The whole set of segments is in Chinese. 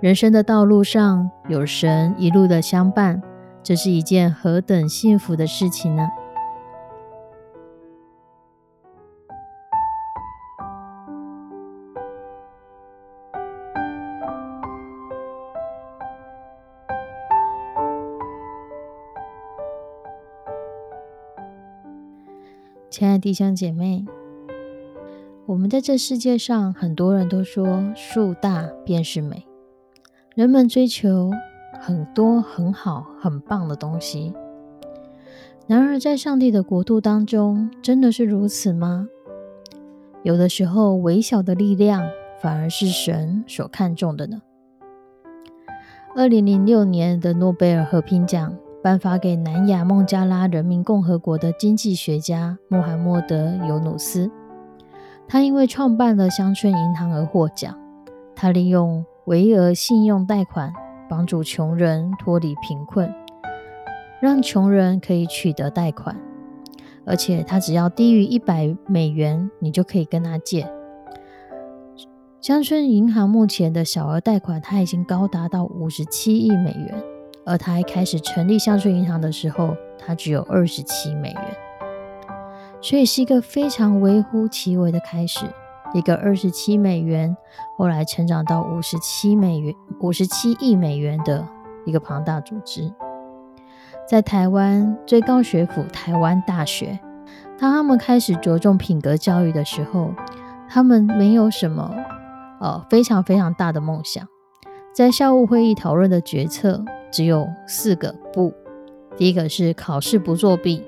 人生的道路上有神一路的相伴，这是一件何等幸福的事情呢？亲爱的弟兄姐妹，我们在这世界上，很多人都说树大便是美。人们追求很多很好很棒的东西，然而在上帝的国度当中，真的是如此吗？有的时候，微小的力量反而是神所看重的呢。二零零六年的诺贝尔和平奖颁发给南亚孟加拉人民共和国的经济学家穆罕默德·尤努斯，他因为创办了乡村银行而获奖。他利用微额信用贷款帮助穷人脱离贫困，让穷人可以取得贷款，而且他只要低于一百美元，你就可以跟他借。乡村银行目前的小额贷款，它已经高达到五十七亿美元，而他还开始成立乡村银行的时候，它只有二十七美元，所以是一个非常微乎其微的开始。一个二十七美元，后来成长到五十七美元、五十七亿美元的一个庞大组织，在台湾最高学府台湾大学，当他们开始着重品格教育的时候，他们没有什么呃非常非常大的梦想，在校务会议讨论的决策只有四个不：第一个是考试不作弊，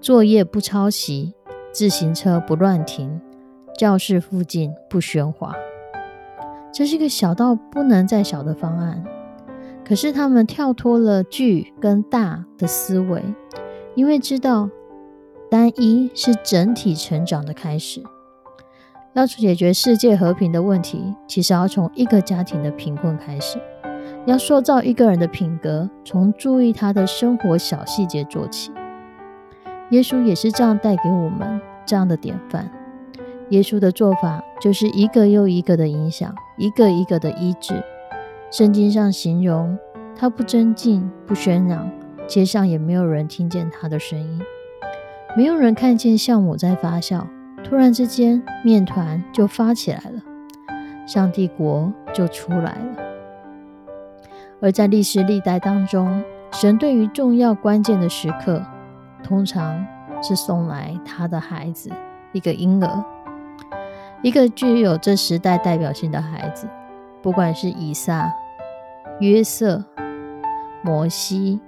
作业不抄袭，自行车不乱停。教室附近不喧哗，这是个小到不能再小的方案。可是他们跳脱了巨跟大的思维，因为知道单一是整体成长的开始。要解决世界和平的问题，其实要从一个家庭的贫困开始；要塑造一个人的品格，从注意他的生活小细节做起。耶稣也是这样带给我们这样的典范。耶稣的做法就是一个又一个的影响，一个一个的医治。圣经上形容他不争竞、不喧嚷，街上也没有人听见他的声音，没有人看见酵母在发酵。突然之间，面团就发起来了，上帝国就出来了。而在历史历代当中，神对于重要关键的时刻，通常是送来他的孩子，一个婴儿。一个具有这时代代表性的孩子，不管是以撒、约瑟、摩西、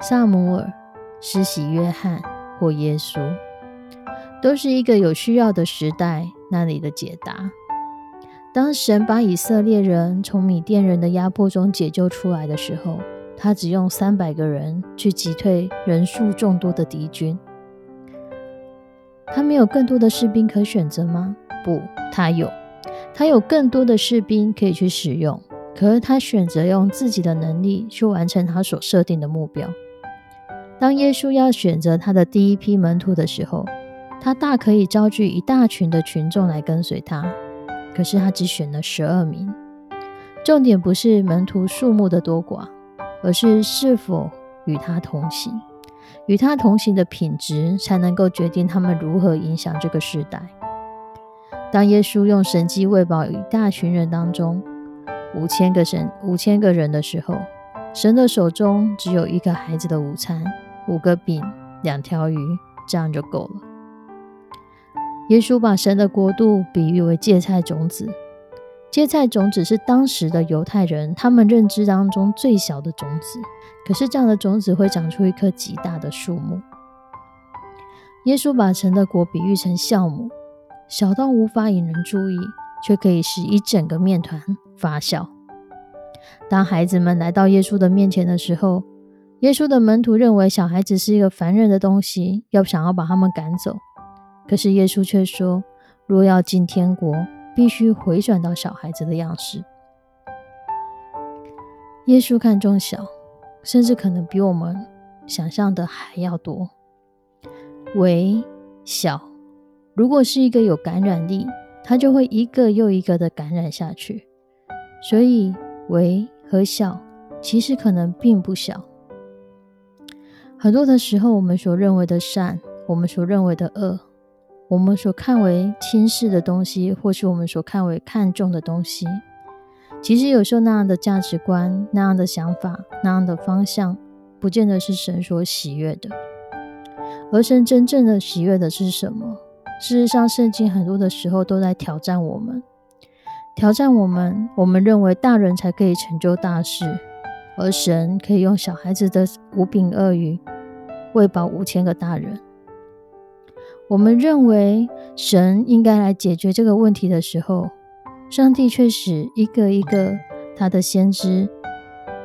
萨姆尔、施洗约翰或耶稣，都是一个有需要的时代那里的解答。当神把以色列人从米甸人的压迫中解救出来的时候，他只用三百个人去击退人数众多的敌军。他没有更多的士兵可选择吗？不，他有，他有更多的士兵可以去使用，可是他选择用自己的能力去完成他所设定的目标。当耶稣要选择他的第一批门徒的时候，他大可以招聚一大群的群众来跟随他，可是他只选了十二名。重点不是门徒数目的多寡，而是是否与他同行，与他同行的品质才能够决定他们如何影响这个时代。当耶稣用神迹喂饱一大群人当中五千个神五千个人的时候，神的手中只有一个孩子的午餐，五个饼，两条鱼，这样就够了。耶稣把神的国度比喻为芥菜种子，芥菜种子是当时的犹太人他们认知当中最小的种子，可是这样的种子会长出一棵极大的树木。耶稣把神的国比喻成酵母。小到无法引人注意，却可以使一整个面团发酵。当孩子们来到耶稣的面前的时候，耶稣的门徒认为小孩子是一个烦人的东西，要想要把他们赶走。可是耶稣却说：“若要进天国，必须回转到小孩子的样式。”耶稣看重小，甚至可能比我们想象的还要多。微小，如果是一个有感染力，它就会一个又一个的感染下去。所以，微和小其实可能并不小。很多的时候，我们所认为的善，我们所认为的恶。我们所看为轻视的东西，或是我们所看为看重的东西，其实有时候那样的价值观、那样的想法、那样的方向，不见得是神所喜悦的。而神真正的喜悦的是什么？事实上，圣经很多的时候都在挑战我们，挑战我们。我们认为大人才可以成就大事，而神可以用小孩子的五饼二鱼喂饱五千个大人。我们认为神应该来解决这个问题的时候，上帝却使一个一个他的先知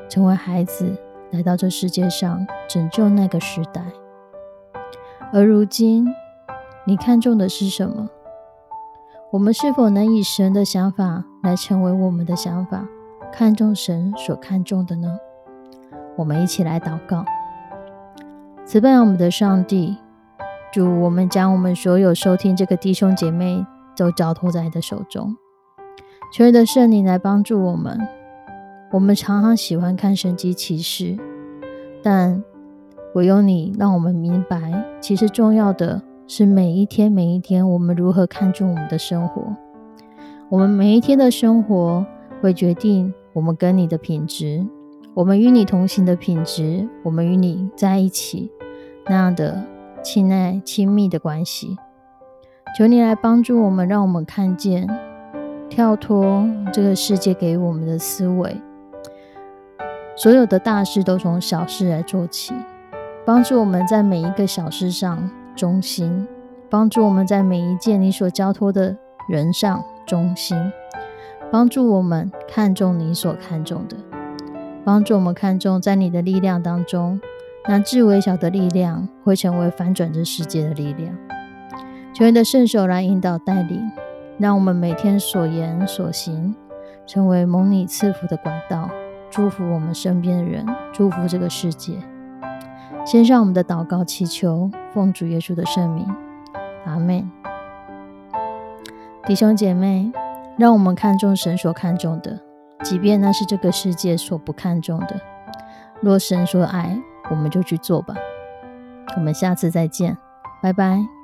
成为孩子，来到这世界上拯救那个时代。而如今，你看重的是什么？我们是否能以神的想法来成为我们的想法，看重神所看重的呢？我们一起来祷告，慈悲我们的上帝。主，我们将我们所有收听这个弟兄姐妹都交托在你的手中，求你的圣灵来帮助我们。我们常常喜欢看神迹奇事，但唯有你让我们明白，其实重要的是每一天每一天，我们如何看重我们的生活。我们每一天的生活会决定我们跟你的品质，我们与你同行的品质，我们与你在一起那样的。亲爱、亲密的关系，求你来帮助我们，让我们看见跳脱这个世界给我们的思维。所有的大事都从小事来做起，帮助我们在每一个小事上忠心，帮助我们在每一件你所交托的人上忠心，帮助我们看重你所看重的，帮助我们看重在你的力量当中。那至微小的力量会成为反转这世界的力量。求你的圣手来引导带领，让我们每天所言所行成为蒙你赐福的管道，祝福我们身边的人，祝福这个世界。先上我们的祷告祈求，奉主耶稣的圣名，阿门。弟兄姐妹，让我们看重神所看重的，即便那是这个世界所不看重的。若神说爱。我们就去做吧，我们下次再见，拜拜。